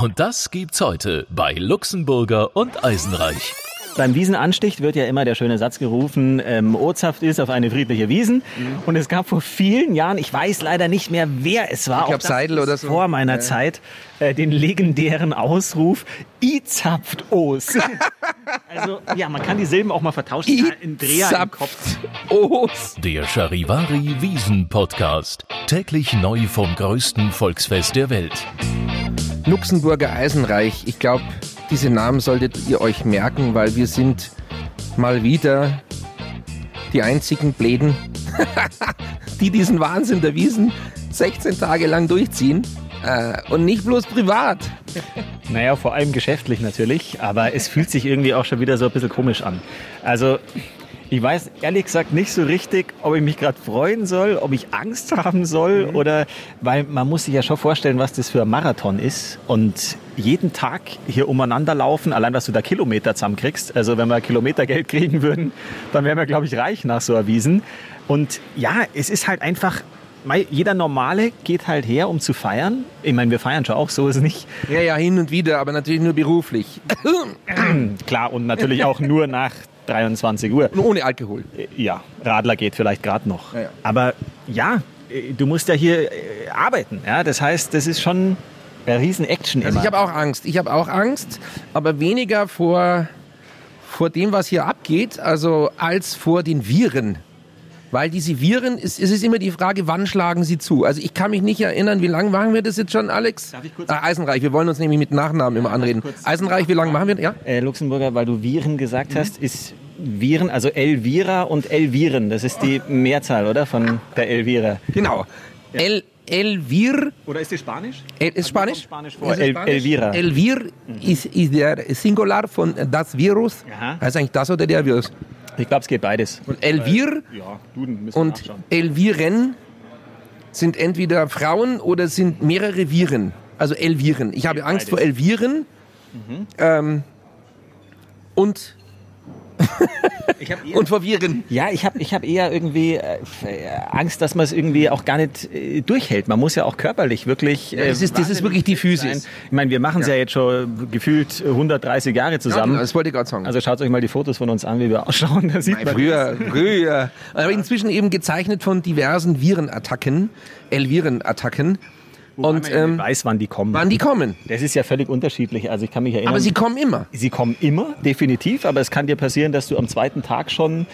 Und das gibt's heute bei Luxemburger und Eisenreich. Beim Wiesenanstich wird ja immer der schöne Satz gerufen, ähm, Ortshaft ist auf eine friedliche Wiesen. Mhm. Und es gab vor vielen Jahren, ich weiß leider nicht mehr, wer es war, ich glaube Seidel oder so. vor meiner ja. Zeit, äh, den legendären Ausruf, I zapft Os. also ja, man kann die Silben auch mal vertauschen. I in Dreher im Kopf. Os. Der Charivari Wiesen Podcast. Täglich neu vom größten Volksfest der Welt. Luxemburger Eisenreich. Ich glaube, diese Namen solltet ihr euch merken, weil wir sind mal wieder die einzigen Bläden, die diesen Wahnsinn der Wiesen 16 Tage lang durchziehen. Äh, und nicht bloß privat. Naja, vor allem geschäftlich natürlich, aber es fühlt sich irgendwie auch schon wieder so ein bisschen komisch an. Also ich weiß ehrlich gesagt nicht so richtig, ob ich mich gerade freuen soll, ob ich Angst haben soll mhm. oder, weil man muss sich ja schon vorstellen, was das für ein Marathon ist und jeden Tag hier umeinander laufen, allein dass du da Kilometer zusammenkriegst. Also wenn wir Kilometergeld kriegen würden, dann wären wir, glaube ich, reich nach so erwiesen. Und ja, es ist halt einfach jeder Normale geht halt her, um zu feiern. Ich meine, wir feiern schon auch, so ist es nicht. Ja, ja, hin und wieder, aber natürlich nur beruflich. Klar, und natürlich auch nur nach 23 Uhr. Und ohne Alkohol. Äh, ja, Radler geht vielleicht gerade noch. Ja, ja. Aber ja, äh, du musst ja hier äh, arbeiten. Ja? Das heißt, das ist schon eine riesen Action also ich habe auch Angst. Ich habe auch Angst, aber weniger vor, vor dem, was hier abgeht, also als vor den Viren. Weil diese Viren, es, es ist immer die Frage, wann schlagen sie zu? Also ich kann mich nicht erinnern, wie lange machen wir das jetzt schon, Alex? Darf ich kurz? Ah, Eisenreich, wir wollen uns nämlich mit Nachnamen immer anreden. Eisenreich, wie lange machen wir? Ja? Äh, Luxemburger, weil du Viren gesagt mhm. hast, ist Viren, also Elvira und Elviren, das ist die Mehrzahl, oder? Von der Elvira. Genau. Ja. El Elvir. Oder ist die Spanisch? El, ist Spanisch? Spanisch vor. El, Elvira. Elvir mhm. ist, ist der Singular von das Virus. Aha. Heißt eigentlich das oder der Virus? Ich glaube, es geht beides. Und Elvir ja, und. Elviren sind entweder Frauen oder sind mehrere Viren. Also Elviren. Ich habe Angst beides. vor Elviren. Mhm. Ähm, und und vor Viren. Ja, ich habe ich hab eher irgendwie äh, Angst, dass man es irgendwie auch gar nicht äh, durchhält. Man muss ja auch körperlich wirklich. Äh, das, ist, das ist wirklich die Physis. Ich meine, wir machen es ja. ja. jetzt schon gefühlt 130 Jahre zusammen. Ja, das wollte ich gerade sagen. Also schaut euch mal die Fotos von uns an, wie wir ausschauen. Da sieht Nein, man früher, das. früher. Aber inzwischen eben gezeichnet von diversen Virenattacken, L-Virenattacken. Und ähm, weiß, wann die kommen. Wann die kommen. Das ist ja völlig unterschiedlich. Also ich kann mich erinnern. Aber sie kommen immer. Sie kommen immer, definitiv. Aber es kann dir passieren, dass du am zweiten Tag schon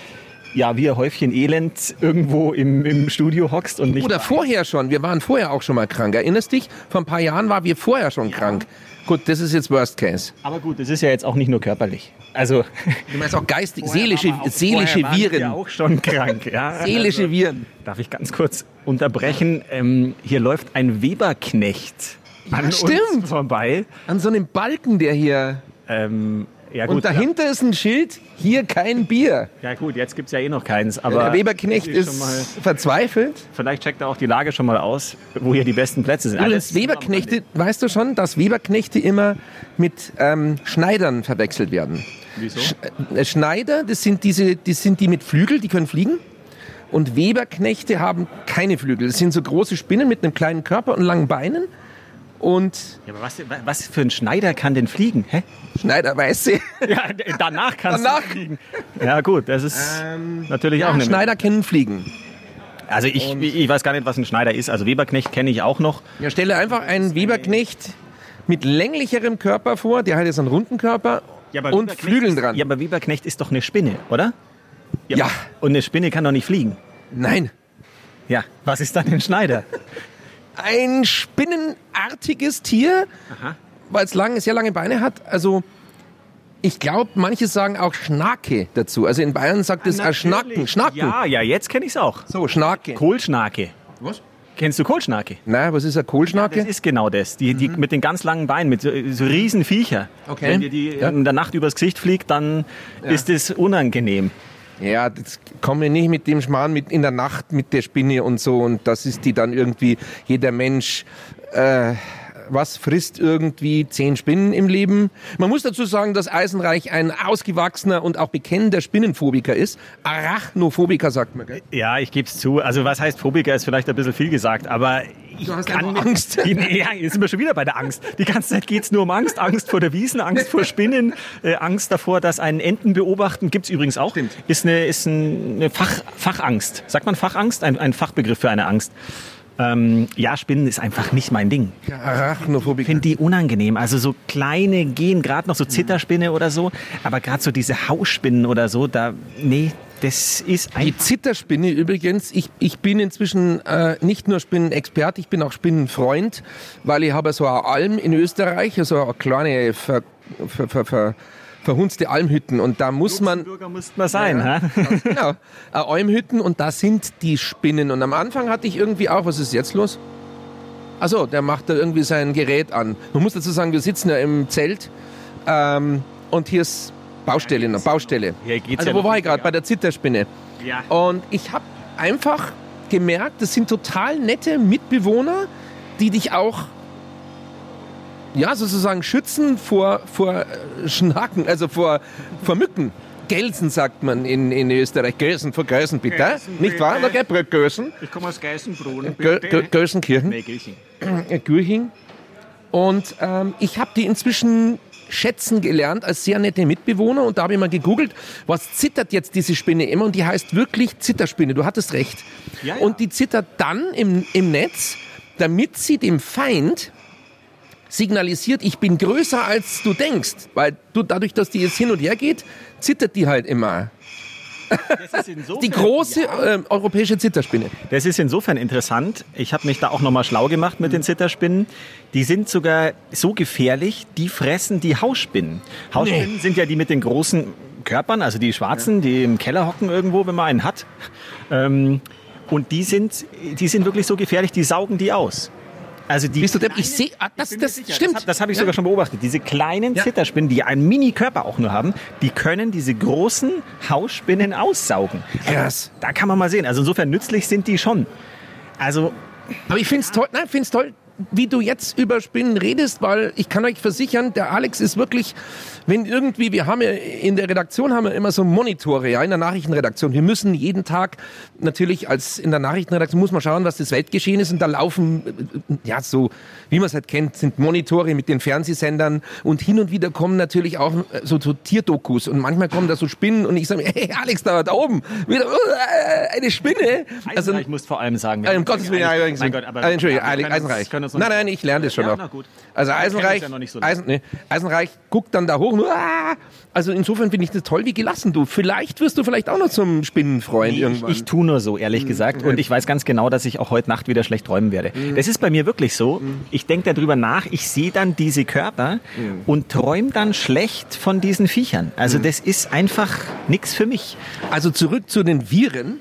ja, wie ein Häufchen Elend irgendwo im, im Studio hockst und nicht. Oder vorher schon. Wir waren vorher auch schon mal krank. Erinnerst dich? Vor ein paar Jahren waren wir vorher schon ja. krank. Gut, das ist jetzt Worst Case. Aber gut, das ist ja jetzt auch nicht nur körperlich. Also du meinst auch geistig, seelische, auch, seelische Viren. Ja auch schon krank. Ja? seelische also, Viren. Darf ich ganz kurz unterbrechen? Ähm, hier läuft ein Weberknecht an ja, stimmt. uns vorbei. An so einem Balken, der hier. Ähm, ja, gut, und dahinter ja. ist ein Schild, hier kein Bier. Ja gut, jetzt gibt es ja eh noch keins. Aber der Weberknecht ist, ist verzweifelt. Vielleicht checkt er auch die Lage schon mal aus, wo hier die besten Plätze sind. Übrigens, Weberknechte, weißt du schon, dass Weberknechte immer mit ähm, Schneidern verwechselt werden. Wieso? Äh, Schneider, das sind, diese, das sind die mit Flügel, die können fliegen. Und Weberknechte haben keine Flügel. Das sind so große Spinnen mit einem kleinen Körper und langen Beinen. Und ja, aber was, was für ein Schneider kann denn fliegen? Hä? Schneider weiß sie. Ja, danach kannst danach. du fliegen. Ja gut, das ist ähm, natürlich ja, auch eine Schneider kennen fliegen. Also ich, ich weiß gar nicht, was ein Schneider ist. Also Weberknecht kenne ich auch noch. Ja, stelle einfach einen Weberknecht mit länglicherem Körper vor. Der hat jetzt einen runden Körper ja, und Flügeln dran. Ja, aber Weberknecht ist doch eine Spinne, oder? Ja. ja. Und eine Spinne kann doch nicht fliegen. Nein. Ja, was ist dann ein Schneider? ein spinnenartiges Tier, weil es lang, sehr lange Beine hat. Also ich glaube, manche sagen auch Schnake dazu. Also in Bayern sagt es ja, Schnacken. Schnacken. Ja, ja, jetzt kenne ich es auch. So, Schnake. Kohlschnake. Was? Kennst du Kohlschnake? Nein, was ist ein Kohlschnake? Ja, das ist genau das. Die, die mhm. mit den ganz langen Beinen, mit so, so riesen Viecher. Okay. Wenn dir die ja. in der Nacht übers Gesicht fliegt, dann ja. ist es unangenehm. Ja, das kommen wir nicht mit dem Schmarrn mit in der Nacht mit der Spinne und so und das ist die dann irgendwie jeder Mensch äh, was frisst irgendwie zehn Spinnen im Leben? Man muss dazu sagen, dass Eisenreich ein ausgewachsener und auch bekennender Spinnenphobiker ist. Arachnophobiker sagt man, gell? Ja, ich gebe es zu. Also was heißt Phobiker ist vielleicht ein bisschen viel gesagt, aber ich Du hast kann Angst. Ja, jetzt sind wir schon wieder bei der Angst. Die ganze Zeit geht's nur um Angst. Angst vor der Wiesen, Angst vor Spinnen, äh, Angst davor, dass einen Enten beobachten. Gibt's übrigens auch. Stimmt. Ist eine, ist ein, eine Fach, Fachangst. Sagt man Fachangst? Ein, ein Fachbegriff für eine Angst. Ähm, ja, Spinnen ist einfach nicht mein Ding. Arachnophobiker. Ich finde die unangenehm. Also so kleine gehen, gerade noch so Zitterspinne oder so. Aber gerade so diese Hausspinnen oder so, da, nee, das ist Die einfach... Zitterspinne übrigens, ich, ich bin inzwischen äh, nicht nur Spinnenexperte, ich bin auch Spinnenfreund, weil ich habe so eine Alm in Österreich, so eine kleine ver, ver, ver, ver, verhunzte Almhütten und da muss man... Bürger muss man sein, Ja, ha? genau. Äh, Almhütten und da sind die Spinnen. Und am Anfang hatte ich irgendwie auch, was ist jetzt los? Also, der macht da irgendwie sein Gerät an. Man muss dazu sagen, wir sitzen ja im Zelt ähm, und hier ist Baustelle noch, Baustelle. Hier geht's also ja wo war ich gerade? Bei der Zitterspinne. Ja. Und ich habe einfach gemerkt, das sind total nette Mitbewohner, die dich auch ja, sozusagen schützen vor, vor Schnaken, also vor, vor Mücken. Gelsen sagt man in, in Österreich. Gelsen, vor Gelsen bitte. Gelsen, Nicht wahr? bitte. Na, gell, Gelsen. Ich komme aus Geißenbrunn. Gö- Gö- Gelsenkirchen. Nee, Gilching. äh, Gürching. Und ähm, ich habe die inzwischen schätzen gelernt als sehr nette Mitbewohner und da habe ich mal gegoogelt, was zittert jetzt diese Spinne immer und die heißt wirklich Zitterspinne, du hattest recht. Ja, ja. Und die zittert dann im, im Netz, damit sie dem Feind signalisiert, ich bin größer als du denkst, weil du dadurch, dass die jetzt hin und her geht, zittert die halt immer. Das ist insofern, Die große ähm, europäische Zitterspinne. Das ist insofern interessant. Ich habe mich da auch nochmal schlau gemacht mit den Zitterspinnen. Die sind sogar so gefährlich, die fressen die Hausspinnen. Hausspinnen sind ja die mit den großen Körpern, also die schwarzen, die im Keller hocken irgendwo, wenn man einen hat. Ähm, und die sind, die sind wirklich so gefährlich, die saugen die aus. Also die Bist du depp? Ich sehe, ah, das, mir das sicher, stimmt. Das, das habe ich Ja. sogar schon beobachtet. Diese kleinen Ja. Zitterspinnen, die einen Mini-Körper auch nur haben, die können diese großen Hausspinnen aussaugen. Krass. Da kann man mal sehen. Also insofern nützlich sind die schon. Also Aber ich finde es toll, nein, find's toll, wie du jetzt über Spinnen redest, weil ich kann euch versichern, der Alex ist wirklich, wenn irgendwie, wir haben ja in der Redaktion haben wir immer so Monitore, ja, in der Nachrichtenredaktion. Wir müssen jeden Tag natürlich als in der Nachrichtenredaktion muss man schauen, was das Weltgeschehen ist und da laufen, äh, ja, so, wie man es halt kennt, sind Monitore mit den Fernsehsendern und hin und wieder kommen natürlich auch äh, so, so Tierdokus und manchmal kommen da so Spinnen und ich sage, hey Alex, da, da oben, wieder, äh, eine Spinne. Also, Eisenreich muss vor allem sagen. wir um Gottes Willen, ja, Mein. Gott, aber Entschuldigung, uns- Eisenreich. können uns noch Nein, nein, ich lerne das schon ja, noch. Also Eisenreich, ja so. Eisen, nee, Eisenreich guckt dann da hoch. und, Ah! Also insofern finde ich das toll, wie gelassen du. Vielleicht wirst du vielleicht auch noch zum Spinnenfreund Nee, ich, irgendwann. ich tue nur so, ehrlich gesagt. Und ich weiß ganz genau, dass ich auch heute Nacht wieder schlecht träumen werde. Das ist bei mir wirklich so. Ich denke darüber nach, ich sehe dann diese Körper und träume dann schlecht von diesen Viechern. Also das ist einfach nichts für mich. also zurück zu den Viren.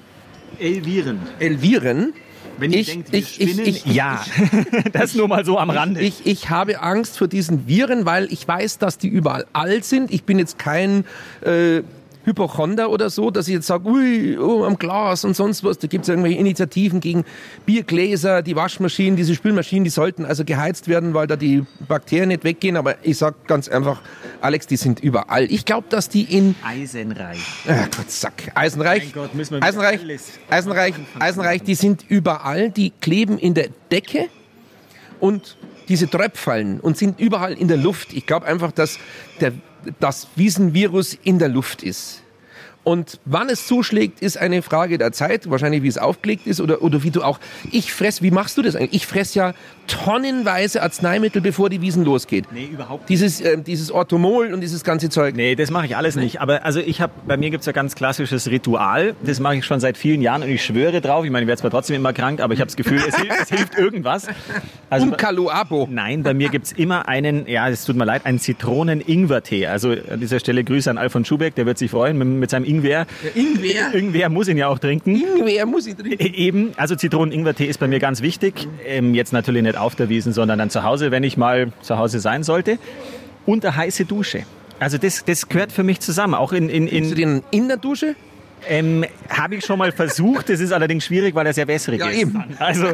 Elviren. Elviren. Wenn ihr denkt, wir spinnen- ja, das nur mal so am Rande. Ich, ich habe Angst vor diesen Viren, weil ich weiß, dass die überall alt sind. Ich bin jetzt kein äh, Hypochonder oder so, dass ich jetzt sage, ui, oh, am Glas und sonst was. Da gibt es irgendwelche Initiativen gegen Biergläser, die Waschmaschinen, diese Spülmaschinen, die sollten also geheizt werden, weil da die Bakterien nicht weggehen. Aber ich sag ganz einfach, Alex, die sind überall. Ich glaube, dass die in Eisenreich. Ach Gott, Sack. Eisenreich. Mein Gott, müssen wir wieder Eisenreich, Eisenreich, Eisenreich, die sind überall, die kleben in der Decke und diese Tröpfallen und sind überall in der Luft. Ich glaube einfach, dass der, das Wiesenvirus in der Luft ist. Und wann es zuschlägt, ist eine Frage der Zeit. Wahrscheinlich, wie es aufgelegt ist oder, oder wie du auch. Ich fress, wie machst du das eigentlich? Ich fress ja tonnenweise Arzneimittel, bevor die Wiesen losgeht. Nee, überhaupt nicht. Dieses, ähm, dieses Orthomol und dieses ganze Zeug. Nee, das mache ich alles nicht. Aber also ich habe, bei mir gibt's ja ganz klassisches Ritual. Das mache ich schon seit vielen Jahren und ich schwöre drauf. Ich meine, ich werde zwar trotzdem immer krank, aber ich habe das Gefühl, es, hilft, es hilft irgendwas. Also Umkaloabo. Nein, bei mir gibt's immer einen, ja, es tut mir leid, einen Zitronen-Ingwer-Tee. Also an dieser Stelle Grüße an Alfons Schubeck, der wird sich freuen mit, mit seinem Ingwer. Ingwer. Ingwer muss ihn ja auch trinken. Ingwer muss ich trinken. E- Eben, also Zitronen-Ingwer-Tee ist bei mir ganz wichtig. Ähm, jetzt natürlich nicht auf der Wiesen, sondern dann zu Hause, wenn ich mal zu Hause sein sollte. Und eine heiße Dusche. Also das, das gehört für mich zusammen. Auch in, in, in in der Dusche? Ähm, Habe ich schon mal versucht, das ist allerdings schwierig, weil er sehr wässrig Ja, ist. eben. Also,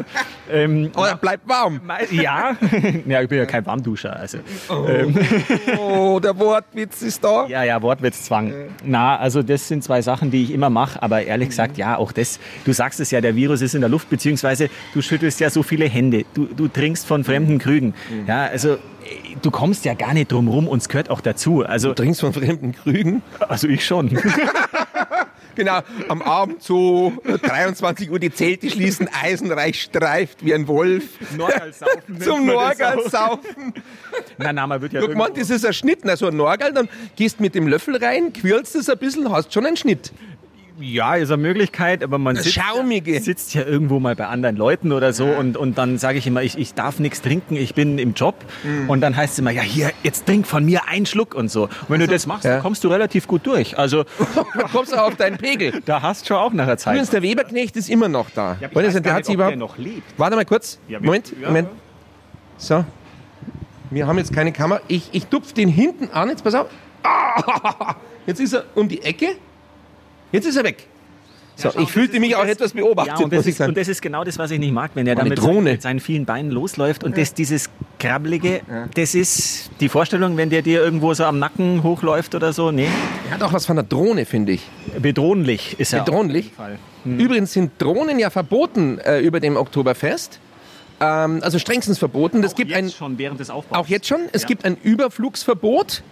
ähm, Oder bleibt warm. ja, ja, ich bin ja kein Warmduscher. Also. Oh, der Wortwitz ist da. Ja, ja, Wortwitzzwang. Na, also das sind zwei Sachen, die ich immer mache, aber ehrlich gesagt, ja, auch das, du sagst es ja, der Virus ist in der Luft, beziehungsweise du schüttelst ja so viele Hände, du, du trinkst von fremden Krügen. Ja, also äh, du kommst ja gar nicht drum rum und es gehört auch dazu. Also, Du trinkst von fremden Krügen. also ich schon. Genau, am Abend so 23 Uhr die Zelte schließen, Eisenreich streift wie ein Wolf. Norgal saufen. Zum Norgal saufen. Na, na, man wird ja mal, irgendwo- das ist ein Schnitt, also ein Norgal, dann gehst mit dem Löffel rein, quirlst es ein bisschen, hast schon einen Schnitt. Ja, ist eine Möglichkeit, aber man sitzt, Schaumige. sitzt ja irgendwo mal bei anderen Leuten oder so und, und dann sage ich immer, ich, ich darf nichts trinken, ich bin im Job Mhm. und dann heißt es immer, ja hier, jetzt trink von mir einen Schluck und so. Und wenn du das machst, Ja. dann kommst du relativ gut durch. Also Dann kommst du auf deinen Pegel. da hast du schon auch nachher Zeit. Übrigens, der Weberknecht ist immer noch da. Ja, ich der hat der überhaupt... noch lebt. Warte mal kurz. Ja, Moment, ja. Moment. So. Wir haben jetzt keine Kamera. Ich, ich tupf den hinten an. Jetzt pass auf. Ah, jetzt ist er um die Ecke. Jetzt ist er weg. So, schau, ich das fühlte ist- mich auch das- etwas beobachtet, Ja, und das, muss ich ist, sagen. und das ist genau das, was ich nicht mag, wenn er da Eine mit, Drohne. mit seinen vielen Beinen losläuft. Und das, dieses Krabbelige, das ist die Vorstellung, wenn der dir irgendwo so am Nacken hochläuft oder so. Nee, er hat auch was von der Drohne, finde ich. bedrohlich ist er. Bedrohlich? Auf jeden Fall. Übrigens sind Drohnen ja verboten äh, über dem Oktoberfest. Ähm, also strengstens verboten. Es Auch gibt jetzt ein, schon während des Aufbaus. Auch jetzt schon. Es Ja. gibt ein Überflugsverbot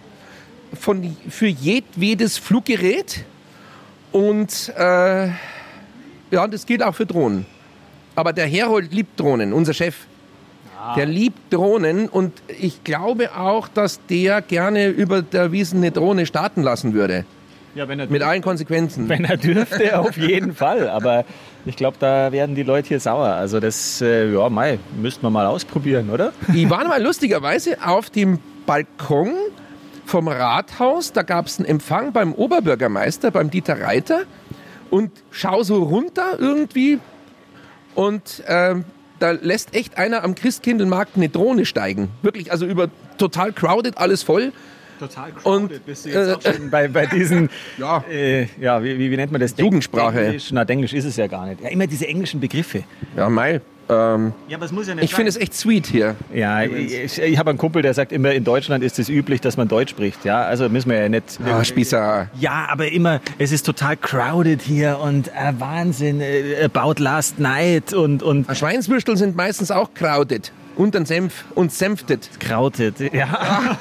von, für jedwedes Fluggerät. Und äh, ja, das gilt auch für Drohnen. Aber der Herold liebt Drohnen, unser Chef. Ah. Der liebt Drohnen und ich glaube auch, dass der gerne über der Wiesen eine Drohne starten lassen würde. Ja, wenn er, Mit allen Konsequenzen. wenn er dürfte, auf jeden Fall. Aber ich glaube, da werden die Leute hier sauer. Also das, äh, ja, Mai, müssten wir mal ausprobieren, oder? Ich war mal lustigerweise auf dem Balkon vom Rathaus. Da gab es einen Empfang beim Oberbürgermeister, beim Dieter Reiter. Und schau so runter irgendwie. Und ähm, da lässt echt einer am Christkindlmarkt eine Drohne steigen. Wirklich, also über total crowded, alles voll. Total crowded. Bist du jetzt auch schon bei, bei diesen, Ja. äh, ja, wie, wie, nennt man das? Jugendsprache. Englisch, na, Englisch ist es ja gar nicht. Ja, immer diese englischen Begriffe. Ja, Mai. Ähm, Ja, aber es muss ja nicht ich finde es echt sweet hier. Ja, ich, ich habe einen Kumpel, der sagt immer, in Deutschland ist es üblich, dass man Deutsch spricht. Ja, also müssen wir ja nicht. Ah, Spießer. Ja, aber immer, es ist total crowded hier und äh, Wahnsinn, äh, about last night und, und Schweinswürstel sind meistens auch crowded. Und ein Senf und senftet. krautet. Ja,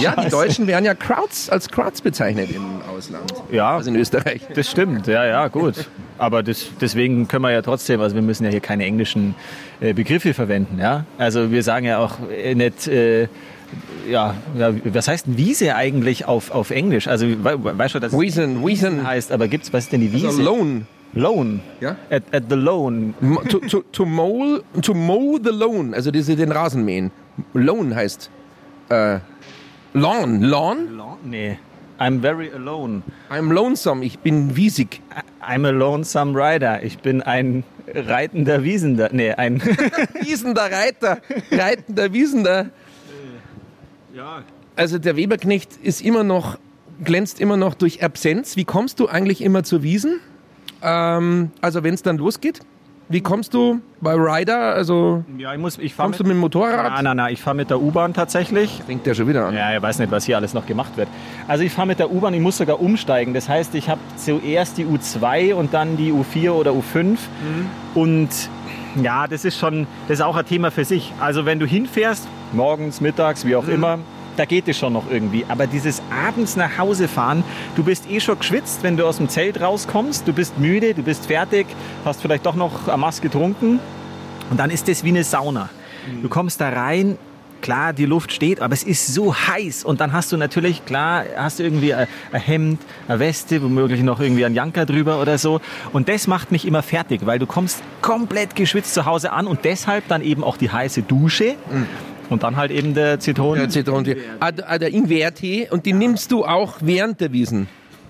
Ja, die Deutschen werden ja Crowds als Crowds bezeichnet im Ausland. Ja. Also in Österreich. das stimmt. Ja, ja, gut. Aber das, deswegen können wir ja trotzdem, also wir müssen ja hier keine englischen äh, Begriffe verwenden. Ja, also wir sagen ja auch äh, nicht. Äh, ja, ja, was heißt denn Wiese eigentlich auf, auf Englisch? Also, we, weißt du, dass es Wiesen, Wiesen. heißt, aber gibt's, was ist denn die Wiese? Also Loan. Loan. Ja. At, at the loan. To, to, to, mow, to mow the lawn, also diese, den Rasen mähen. Lawn heißt äh, Lawn. Lawn? Lawn? Nee. I'm very alone. I'm lonesome, ich bin wiesig. I'm a lonesome rider. Ich bin ein reitender Wiesender. Nee, ein. Wiesender Reiter, reitender Wiesender. ja. Also der Weberknecht ist immer noch, glänzt immer noch durch Absenz. Wie kommst du eigentlich immer zur Wiesen? Ähm, also wenn es dann losgeht? Wie kommst du bei Rider? Also Ja, ich muss. Ich kommst du mit dem Motorrad? Nein, nein, nein. Ich fahre mit der U-Bahn tatsächlich. Fängt der schon wieder an. Ja, ich weiß nicht, was hier alles noch gemacht wird. Also ich fahre mit der U-Bahn, ich muss sogar umsteigen. Das heißt, ich habe zuerst die U2 und dann die U4 oder U5. Und ja, das ist schon, das ist auch ein Thema für sich. Also wenn du hinfährst, morgens, mittags, wie auch immer, da geht es schon noch irgendwie. Aber dieses abends nach Hause fahren, du bist eh schon geschwitzt, wenn du aus dem Zelt rauskommst, du bist müde, du bist fertig, hast vielleicht doch noch eine Maske getrunken. Und dann ist das wie eine Sauna. Du kommst da rein, klar, die Luft steht, aber es ist so heiß. Und dann hast du natürlich, klar, hast du irgendwie ein Hemd, eine Weste, womöglich noch irgendwie ein Janker drüber oder so. Und das macht mich immer fertig, weil du kommst komplett geschwitzt zu Hause an und deshalb dann eben auch die heiße Dusche. Und dann halt eben der Zitronen. Der Zitronentee. Ah, der- ah, der Ingwertee. Und den nimmst du auch während der Wiesen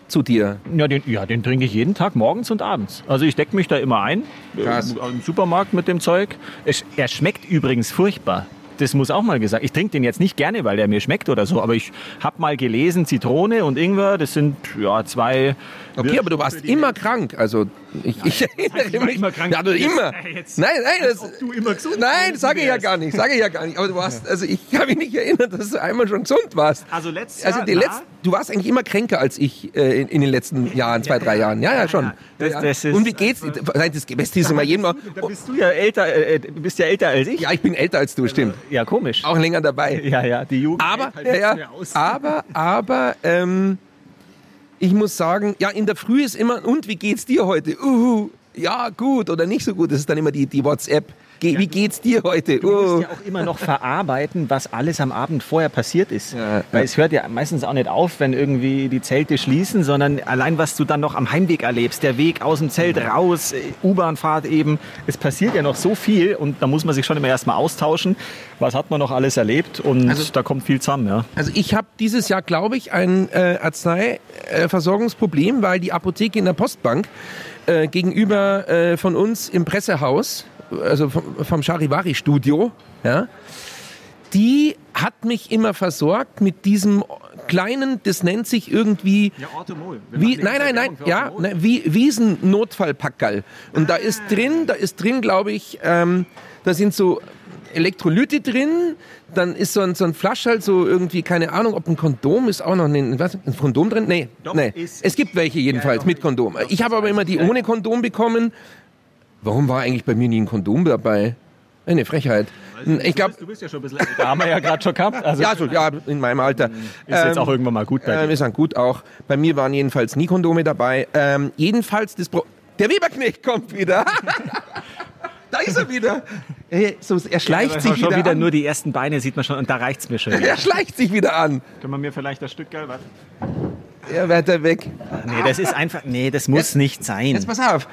zu dir. Ja, den, ja, den trinke ich jeden Tag, morgens und abends. Also ich decke mich da immer ein, Krass. äh, im Supermarkt mit dem Zeug. Es, er schmeckt übrigens furchtbar. das muss auch mal gesagt. Ich trinke den jetzt nicht gerne, weil der mir schmeckt oder so, aber ich habe mal gelesen, Zitrone und Ingwer, das sind ja zwei. Okay, aber du warst immer krank. Also ich, ich erinnere mich. immer krank. Ja, du immer. Jetzt- Nein, nein, das, du immer gesund nein, sage ich ja gar nicht, sage ich ja gar nicht. Aber du warst, also ich kann mich nicht erinnern, dass du einmal schon gesund warst. Also letztes Also die na? letzten, du warst eigentlich immer kränker als ich äh, in, in den letzten Jahren, zwei, drei Jahren. Ja, ja, schon. ja. Das- ja. das ist- Und wie geht's? Nein, das Beste ist immer jedem. Da bist du ja älter, äh, du bist ja älter als ich. Ja, ich bin älter als du, stimmt. Ja, komisch. Auch länger dabei. Ja, ja, die Jugend. Aber, halt ja, ja, aber, aber, ähm, ich muss sagen, ja, in der Früh ist immer, und wie geht's dir heute? Uhu, ja, gut oder nicht so gut. Das ist dann immer die, die WhatsApp. Ge wie geht's dir heute? Du musst Uh. ja auch immer noch verarbeiten, was alles am Abend vorher passiert ist. Ja, Weil ja. es hört ja meistens auch nicht auf, wenn irgendwie die Zelte schließen, sondern allein was du dann noch am Heimweg erlebst, der Weg aus dem Zelt raus, äh, U-Bahn-Fahrt eben. Es passiert ja noch so viel und da muss man sich schon immer erstmal austauschen. Was hat man noch alles erlebt und Also- da kommt viel zusammen, ja. Also ich habe dieses Jahr, glaube ich, ein äh, Arzneiversorgungsproblem, weil die Apotheke in der Postbank äh, gegenüber äh, von uns im Pressehaus, also vom, vom Charivari-Studio, ja, die hat mich immer versorgt mit diesem kleinen, das nennt sich irgendwie Ja, Orthomol. wie, nein, nein, nein, ja, ne, wie Wiesen-Notfallpackerl. Und da ist drin, da ist drin, glaube ich, ähm, da sind so Elektrolyte drin, dann ist so ein, so ein Flaschall, so irgendwie, keine Ahnung, ob ein Kondom ist auch noch ein, was, ein Kondom drin? Nee, Doch, nee. es gibt welche jedenfalls doch, mit Kondom. Ich habe aber immer die ja. ohne Kondom bekommen. Warum war eigentlich bei mir nie ein Kondom dabei? Eine Frechheit. Ich glaube, Du bist ja schon ein bisschen älter. Haben wir ja gerade schon gehabt. Also ja, so, ja, in meinem Alter. ist jetzt Ähm, auch irgendwann mal gut bei ähm, dir. ist dann gut auch. Bei mir waren jedenfalls nie Kondome dabei. Ähm, jedenfalls das Pro Der Weberknecht kommt wieder. da ist er wieder. Hey, so, er schleicht Aber sich schon wieder, wieder an. nur die ersten Beine sieht man schon und da reicht's mir schon. Er schleicht sich wieder an. Können wir mir vielleicht das Stück Geld warte. Er weiter weg. Nee, das ist einfach, nee, das muss nicht sein. Jetzt pass auf.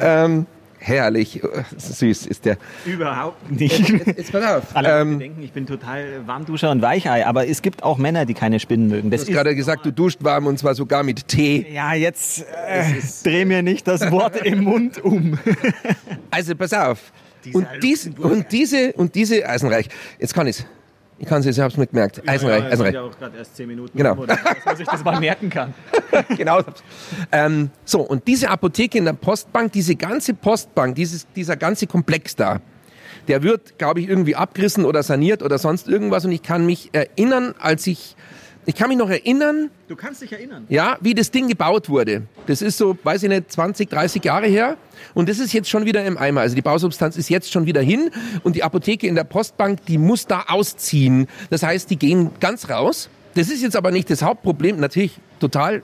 Ähm, herrlich. Süß ist der. Überhaupt nicht. Jetzt, jetzt pass auf. Alle Ähm, denken, ich bin total Warmduscher und Weichei, aber es gibt auch Männer, die keine Spinnen mögen. Das du hast gerade gesagt, du duscht warm und zwar sogar mit Tee. ja, jetzt äh, dreh mir nicht das Wort im Mund um. Also pass auf. Diese Und, dies, und diese und diese Eisenreich. Jetzt kann ich's. Ich kann es jetzt, ich hab's mir gemerkt. Eisenreich, Eisenreich. auch gerade erst zehn Minuten. Genau. rum, Dass ich das mal merken kann. genau. Ähm, so, und diese Apotheke in der Postbank, diese ganze Postbank, dieses, dieser ganze Komplex da, der wird, glaube ich, irgendwie abgerissen oder saniert oder sonst irgendwas. Und ich kann mich erinnern, als ich, ich kann mich noch erinnern, Du kannst dich erinnern. ja, wie das Ding gebaut wurde. Das ist so, weiß ich nicht, 20, 30 Jahre her. Und das ist jetzt schon wieder im Eimer. Also die Bausubstanz ist jetzt schon wieder hin. Und die Apotheke in der Postbank, die muss da ausziehen. Das heißt, die gehen ganz raus. Das ist jetzt aber nicht das Hauptproblem. Natürlich total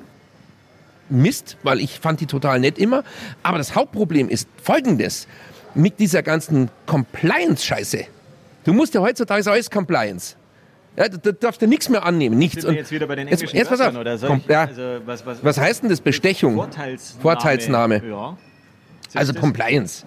Mist, weil ich fand die total nett immer. Aber das Hauptproblem ist folgendes. Mit dieser ganzen Compliance-Scheiße. Du musst ja heutzutage alles Compliance. Ja, da, da darfst du nichts mehr annehmen. Nichts. Sind wir jetzt wieder bei den jetzt, englischen jetzt pass auf. Oder ich, ja. also, was, was, Was heißt denn das? Bestechung? Vorteilsnahme. Vorteilsnahme. Ja. Also das, Compliance.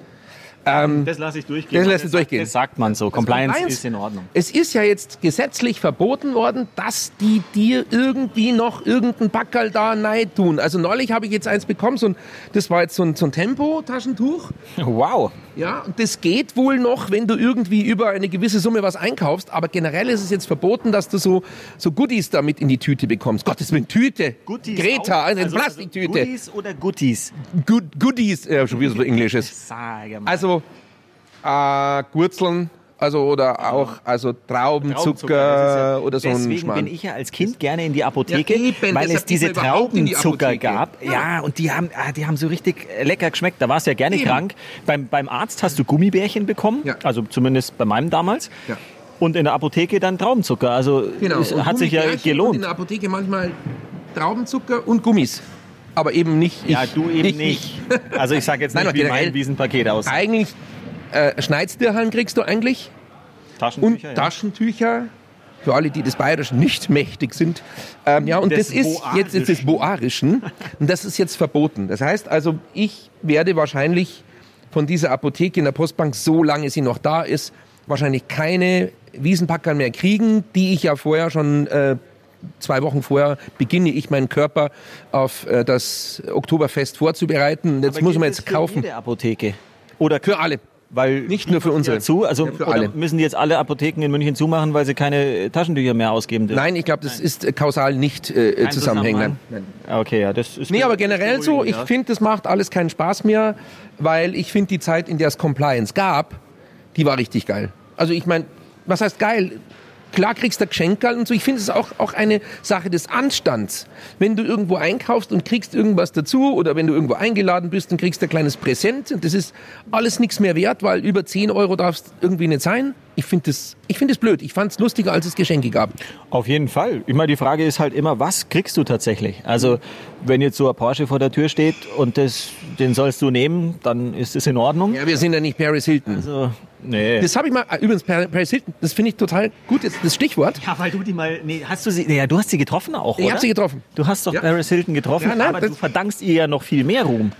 Ähm, das lasse ich durchgehen. Das lässt sagt- durchgehen. Das sagt man so. Compliance, Compliance- ist in Ordnung. Es ist ja jetzt gesetzlich verboten worden, dass die dir irgendwie noch irgendein Backerl da neid tun. Also neulich habe ich jetzt eins bekommen, so ein, das war jetzt so ein, so ein Tempo-Taschentuch. Wow. Ja, und das geht wohl noch, wenn du irgendwie über eine gewisse Summe was einkaufst. Aber generell ist es jetzt verboten, dass du so, so Goodies damit in die Tüte bekommst. Gottes Willen, Tüte. Goodies Greta, eine Also- Plastiktüte. Also Goodies oder Gutties? Good, Goodies. Ja, schon wieder so Englisches. Sage mal. Also äh, Gurzeln, also oder auch also Traubenzucker, ja- oder so ein Deswegen Schmarrn. bin ich ja als Kind gerne in die Apotheke, Ja, eben, weil es diese die Traubenzucker Apotheke. gab. Ja. Ja. und die haben, ah, die haben so richtig lecker geschmeckt. Da warst du ja gerne Eben. krank. Beim, beim Arzt hast du Gummibärchen bekommen, Ja. also zumindest bei meinem damals. Ja. Und in der Apotheke dann Traubenzucker. Also Genau. es Und hat sich ja Und in gelohnt. der Apotheke manchmal Traubenzucker und Gummis. Aber eben nicht ich. Ja, du eben ich, nicht. Also ich sage jetzt Nein, nicht, aber wie mein Wiesenpaket aus. Eigentlich äh, kriegst du eigentlich und Taschentücher, ja. Taschentücher. Für alle, die des Bayerischen nicht mächtig sind. Ähm, ja, und Des das ist jetzt ist das Boarischen. Und das ist jetzt verboten. Das heißt also, ich werde wahrscheinlich von dieser Apotheke in der Postbank, solange sie noch da ist, wahrscheinlich keine Wiesenpacker mehr kriegen, die ich ja vorher schon äh, zwei Wochen vorher beginne ich meinen Körper auf äh, das Oktoberfest vorzubereiten. Und Jetzt muss man jetzt das für kaufen. Jede Apotheke. Oder Für alle. Weil Nicht nur für unsere. zu, also Ja, für alle. müssen die jetzt alle Apotheken in München zumachen, weil sie keine Taschentücher mehr ausgeben dürfen? Nein, ich glaube, das ist äh, kausal nicht äh, zusammenhängend. Zusammenhang? Okay, ja, das ist. Nee, aber generell so, ich finde, das macht alles keinen Spaß mehr, weil ich finde, die Zeit, in der es Compliance gab, die war richtig geil. Also ich meine, was heißt geil? Klar kriegst du Geschenkerl und so. Ich finde es auch, auch eine Sache des Anstands. Wenn du irgendwo einkaufst und kriegst irgendwas dazu oder wenn du irgendwo eingeladen bist und kriegst ein kleines Präsent und das ist alles nichts mehr wert, weil über 10 Euro darfst irgendwie nicht sein. Ich finde das, ich finde das blöd. Ich fand es lustiger, als es Geschenke gab. Auf jeden Fall. Ich meine, die Frage ist halt immer, was kriegst du tatsächlich? Also, wenn jetzt so ein Porsche vor der Tür steht und das, den sollst du nehmen, dann ist es in Ordnung. Ja, wir sind ja nicht Paris Hilton. Also, nee. Das habe ich mal, äh, übrigens, Par- Paris Hilton, das finde ich total gut, das Stichwort. ja, weil du die mal, nee, hast du sie, ja, du hast sie getroffen auch, Ich oder? habe sie getroffen. Du hast doch Ja. Paris Hilton getroffen, Ja, nein, aber du verdankst ihr ja noch viel mehr Ruhm.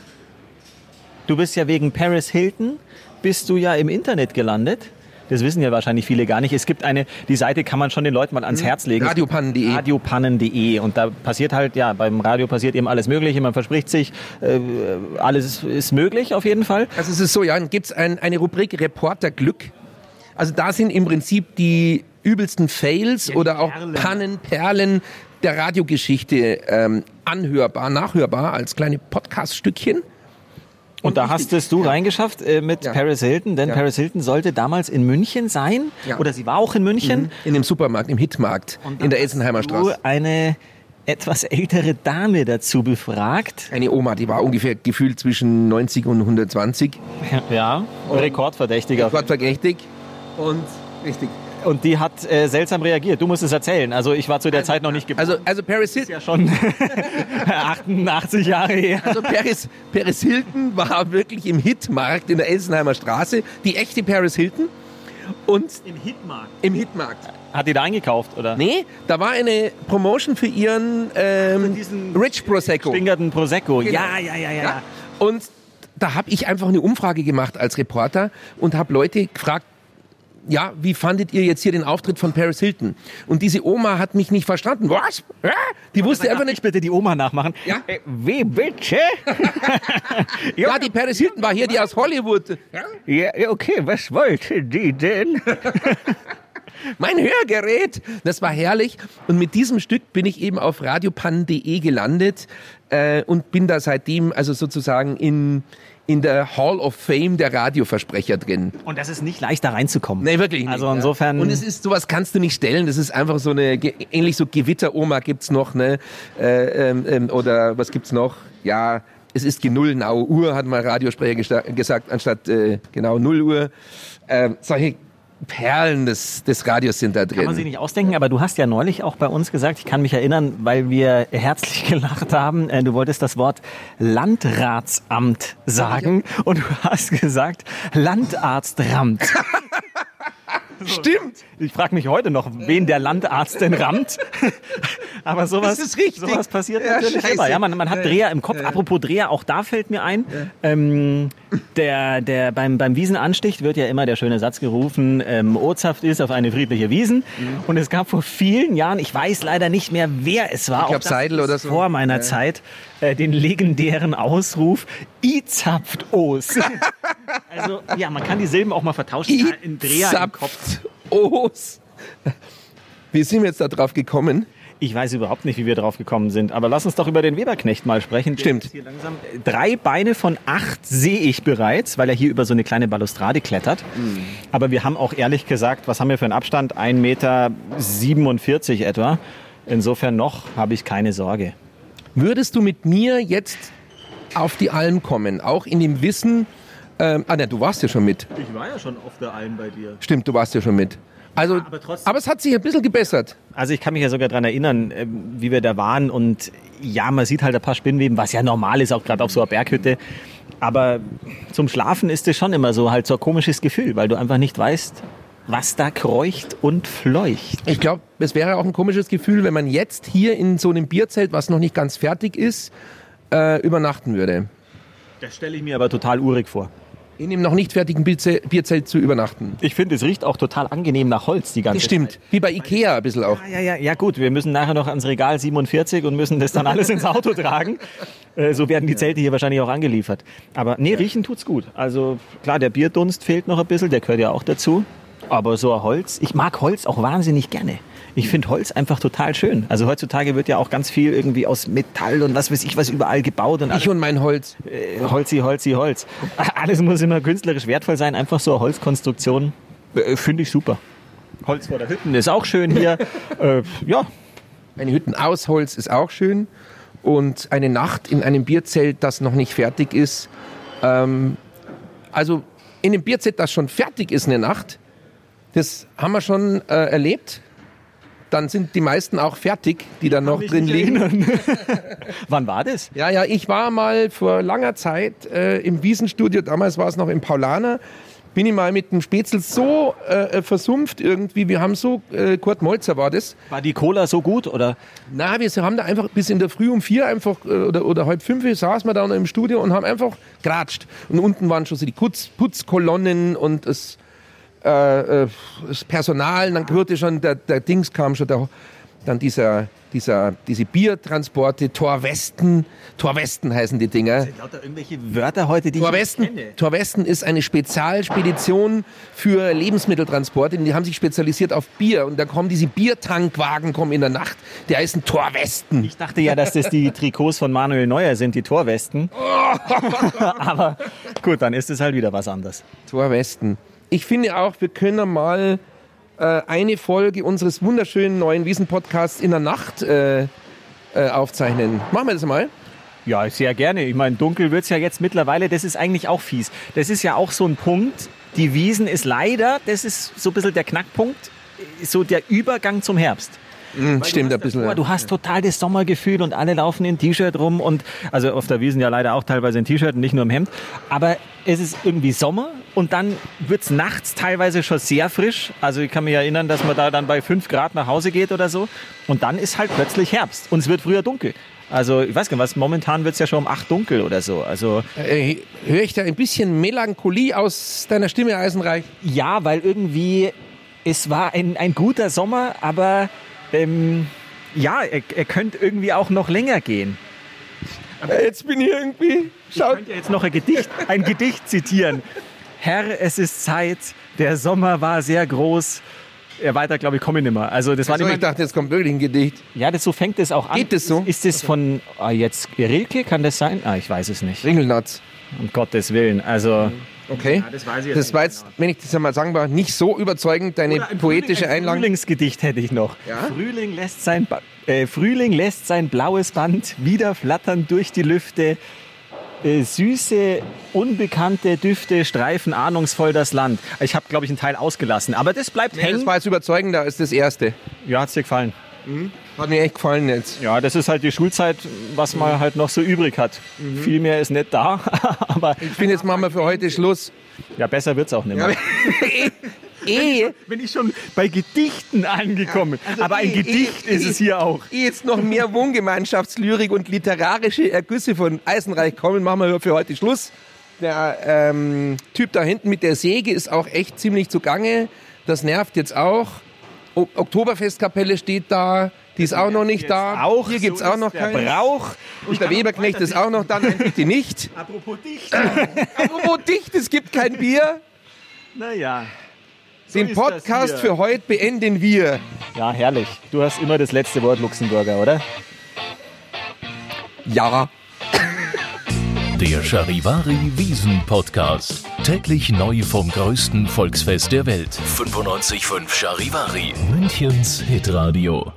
Du bist ja wegen Paris Hilton, bist du ja im Internet gelandet. Das wissen ja wahrscheinlich viele gar nicht. Es gibt eine, die Seite kann man schon den Leuten mal ans Herz legen. Radiopannen.de. Radiopannen.de. Und da passiert halt, ja, beim Radio passiert eben alles Mögliche. Man verspricht sich, äh, alles ist möglich auf jeden Fall. Also es ist so, ja, dann gibt's ein, eine Rubrik Reporter Glück. Also da sind im Prinzip die übelsten Fails oder auch Perlen. Pannen, Perlen der Radiogeschichte ähm, anhörbar, nachhörbar als kleine Podcast-Stückchen. Und da hast es du reingeschafft äh, mit Ja. Paris Hilton, denn Ja. Paris Hilton sollte damals in München sein. Ja. Oder sie war auch in München. In dem Supermarkt, im Hitmarkt, Und in der Elsenheimer Straße. Du eine etwas ältere Dame dazu befragt. Eine Oma, die war ungefähr gefühlt zwischen 90 und 120. Ja, Rekordverdächtiger. Wortvergächtig. Und richtig. Und die hat äh, seltsam reagiert. Du musst es erzählen. Also ich war zu der Zeit noch nicht geboren. Also, also Paris Hilton. ja schon 88 Jahre her. Also Paris, Paris Hilton war wirklich im Hitmarkt in der Elsenheimer Straße, die echte Paris Hilton. Und Im Hitmarkt. im Hitmarkt. Hat die da eingekauft, oder? Nee, da war eine Promotion für ihren ähm, diesen Rich Prosecco. Stingerten Prosecco. Genau. Ja, ja, ja, ja. Ja. Und da habe ich einfach eine Umfrage gemacht als Reporter und habe Leute gefragt, ja, wie fandet ihr jetzt hier den Auftritt von Paris Hilton? Und diese Oma hat mich nicht verstanden. Was? Die wusste einfach ich nicht. bitte die Oma nachmachen? Ja. Äh, wie bitte? Ja, die Paris Hilton war hier, die aus Hollywood. Ja? ja, okay, was wollte die denn? Mein Hörgerät. Das war herrlich. Und mit diesem Stück bin ich eben auf radiopan.de gelandet äh, und bin da seitdem also sozusagen in, in der Hall of Fame der Radioversprecher drin. Und das ist nicht leicht, da reinzukommen. Nee, wirklich nicht. Also ja. insofern- Und es ist, sowas kannst du nicht stellen. Das ist einfach so eine, ähnlich so Gewitteroma gibt's noch, ne? Äh, ähm, ähm, oder was gibt's noch? Ja, es ist genullnau Uhr, hat mal Radiosprecher gesagt, anstatt äh, genau Null Uhr. Ähm, solche Perlen des, des Radios sind da drin. Kann man sich nicht ausdenken, aber du hast ja neulich auch bei uns gesagt, ich kann mich erinnern, weil wir herzlich gelacht haben, äh, du wolltest das Wort Landratsamt sagen und du hast gesagt Landarztramt. Stimmt. Ich frage mich heute noch, wen der Landarzt denn rammt. Aber sowas, Das ist richtig. sowas passiert Ja, natürlich scheiße. immer. Ja, man, man hat Ja, Dreher im Kopf. ja. Apropos Dreher, auch da fällt mir ein, ähm, der, der beim, beim Wiesenanstich wird ja immer der schöne Satz gerufen, ähm, Ozhaft ist auf eine friedliche Wiesen. Mhm. Und es gab vor vielen Jahren, ich weiß leider nicht mehr, wer es war, Ich auch glaub, Seidel oder so. vor meiner. Zeit, äh, den legendären Ausruf, I-zapft Os. also, ja, man kann die Silben auch mal vertauschen. In Dreher im Kopf. Zapft Os. Wie sind wir jetzt da drauf gekommen? Ich weiß überhaupt nicht, wie wir drauf gekommen sind, aber lass uns doch über den Weberknecht mal sprechen. Stimmt. drei Beine von acht sehe ich bereits, weil er hier über so eine kleine Balustrade klettert. Aber wir haben auch ehrlich gesagt, was haben wir für einen Abstand? 1,47 Meter etwa. Insofern noch habe ich keine Sorge. Würdest du mit mir jetzt auf die Alm kommen? Auch in dem Wissen, ähm, ah ne, du warst ja schon mit. Ich war ja schon auf der Alm bei dir. Stimmt, du warst ja schon mit. Also, aber trotzdem- aber es hat sich ein bisschen gebessert. Also ich kann mich ja sogar daran erinnern, ähm, wie wir da waren und ja, man sieht halt ein paar Spinnweben, was ja normal ist, auch gerade auf so einer Berghütte. Aber zum Schlafen ist es schon immer so halt so ein komisches Gefühl, weil du einfach nicht weißt, was da kreucht und fleucht. Ich glaube, es wäre auch ein komisches Gefühl, wenn man jetzt hier in so einem Bierzelt, was noch nicht ganz fertig ist, äh, übernachten würde. Das stelle ich mir aber total urig vor. In dem noch nicht fertigen Bierzelt, Bierzelt zu übernachten. Ich finde, es riecht auch total angenehm nach Holz die ganze Das stimmt. Zeit. Wie bei Ikea ein bisschen auch. Ja, ja, ja, gut, wir müssen nachher noch ans Regal 47 und müssen das dann alles ins Auto tragen. Äh, so werden die Zelte hier wahrscheinlich auch angeliefert. Aber nee, riechen tut's gut. Also klar, der Bierdunst fehlt noch ein bisschen, der gehört ja auch dazu. Aber so ein Holz, ich mag Holz auch wahnsinnig gerne. Ich finde Holz einfach total schön. Also heutzutage wird ja auch ganz viel irgendwie aus Metall und was weiß ich was überall gebaut und Ich und mein Holz. äh, Holzi, Holzi, Holz. Alles muss immer künstlerisch wertvoll sein. Einfach so eine Holzkonstruktion äh, finde ich super. Holz vor der Hütten ist auch schön hier. äh, ja, Eine Hütten aus Holz ist auch schön. Und eine Nacht in einem Bierzelt, das noch nicht fertig ist. Ähm, also in einem Bierzelt, das schon fertig ist, eine Nacht, das haben wir schon äh, erlebt. Dann sind die meisten auch fertig, die da noch drin liegen. Wann war das? Ja, ja, ich war mal vor langer Zeit äh, im Wiesenstudio, damals war es noch im Paulaner, bin ich mal mit dem Spätzl so äh, versumpft irgendwie, wir haben so, äh, Kurt Molzer war das, War die Cola so gut oder? na, wir haben da einfach bis in der Früh um vier einfach äh, oder, oder halb fünf saßen wir da noch im Studio und haben einfach geratscht. Und unten waren schon so die Putz, Putzkolonnen und das, äh, äh, das Personal. Dann hörte schon, der, der Dings kam schon, der, dann dieser, dieser, diese Biertransporte, Torwesten. Torwesten heißen die Dinger. Lauter irgendwelche Wörter heute, die Torwesten, Torwesten ist eine Spezialspedition für Lebensmitteltransporte. Die haben sich spezialisiert auf Bier. Und da kommen diese Biertankwagen kommen in der Nacht. Die heißen Torwesten. Ich dachte ja, dass das die Trikots von Manuel Neuer sind, die Torwesten. Aber gut, dann ist es halt wieder was anderes. Torwesten. Ich finde auch, wir können mal äh, eine Folge unseres wunderschönen neuen Wiesen-Podcasts in der Nacht äh, äh, aufzeichnen. Machen wir das mal? Ja, sehr gerne. Ich meine, dunkel wird's ja jetzt mittlerweile. Das ist eigentlich auch fies. Das ist ja auch so ein Punkt. Die Wiesen ist leider, das ist so ein bisschen der Knackpunkt, so der Übergang zum Herbst. Hm, stimmt ein bisschen. Aber du hast total das Sommergefühl und alle laufen in T-Shirt rum und also auf der Wiesen ja leider auch teilweise in T-Shirt und nicht nur im Hemd. Aber es ist irgendwie Sommer und dann wird's nachts teilweise schon sehr frisch. Also ich kann mich erinnern, dass man da dann bei 5 Grad nach Hause geht oder so. Und dann ist halt plötzlich Herbst und es wird früher dunkel. Also ich weiß gar nicht, was momentan wird's ja schon um 8 dunkel oder so. Also Äh, höre ich da ein bisschen Melancholie aus deiner Stimme, Eisenreich? ja, weil irgendwie es war ein, ein guter Sommer, aber ähm, ja, er, er könnte irgendwie auch noch länger gehen. Äh, Jetzt bin ich irgendwie. Ich Schau. könnte jetzt noch ein Gedicht, ein Gedicht zitieren. Herr, es ist Zeit, der Sommer war sehr groß. Ja, weiter, glaube ich, komme ich nicht mehr. Also das war So, nicht ich dachte, jetzt kommt wirklich ein Gedicht. ja, das, so fängt es auch an. Geht es so? Ist es von ah, jetzt Rilke, kann das sein? Ah, ich weiß es nicht. Ringelnatz. Um Gottes Willen. Also Okay. das weiß ich Das war jetzt, wenn ich das einmal sagen darf, nicht so überzeugend, deine Oder ein poetische Frühling- ein Einladung. Frühlingsgedicht hätte ich noch. Ja? Frühling, lässt sein ba äh, Frühling lässt sein blaues Band wieder flattern durch die Lüfte. Äh, süße, unbekannte Düfte streifen ahnungsvoll das Land. Ich habe, glaube ich, einen Teil ausgelassen. Aber das bleibt Nee, hängen. das war jetzt überzeugender als das erste. ja, hat's dir gefallen? Hat mir echt gefallen jetzt. Ja, das ist halt die Schulzeit, was man halt noch so übrig hat. Viel mehr ist nicht da. Aber Ich finde, jetzt machen wir für heute Schluss. ja, besser wird's auch nicht mehr. eh, Bin ich schon bei Gedichten angekommen. Aber ein eh, Gedicht eh, ist es hier auch. ehe jetzt noch mehr Wohngemeinschaftslyrik und literarische Ergüsse von Eisenreich kommen, machen wir für heute Schluss. Der ähm, Typ da hinten mit der Säge ist auch echt ziemlich zugange. Das nervt jetzt auch. O Oktoberfestkapelle steht da. Die ist auch noch nicht da. Auch Hier gibt's so auch noch keinen. Brauch. Und der Weberknecht ist auch noch da. Nein, bitte nicht. Apropos dicht. Apropos dicht, es gibt kein Bier. naja. Den ist das Podcast für heute beenden wir. Ja, herrlich. Du hast immer das letzte Wort, Luxemburger, oder? Ja. Der Charivari Wiesen Podcast. Täglich neu vom größten Volksfest der Welt. 95.5 Charivari. Münchens Hitradio.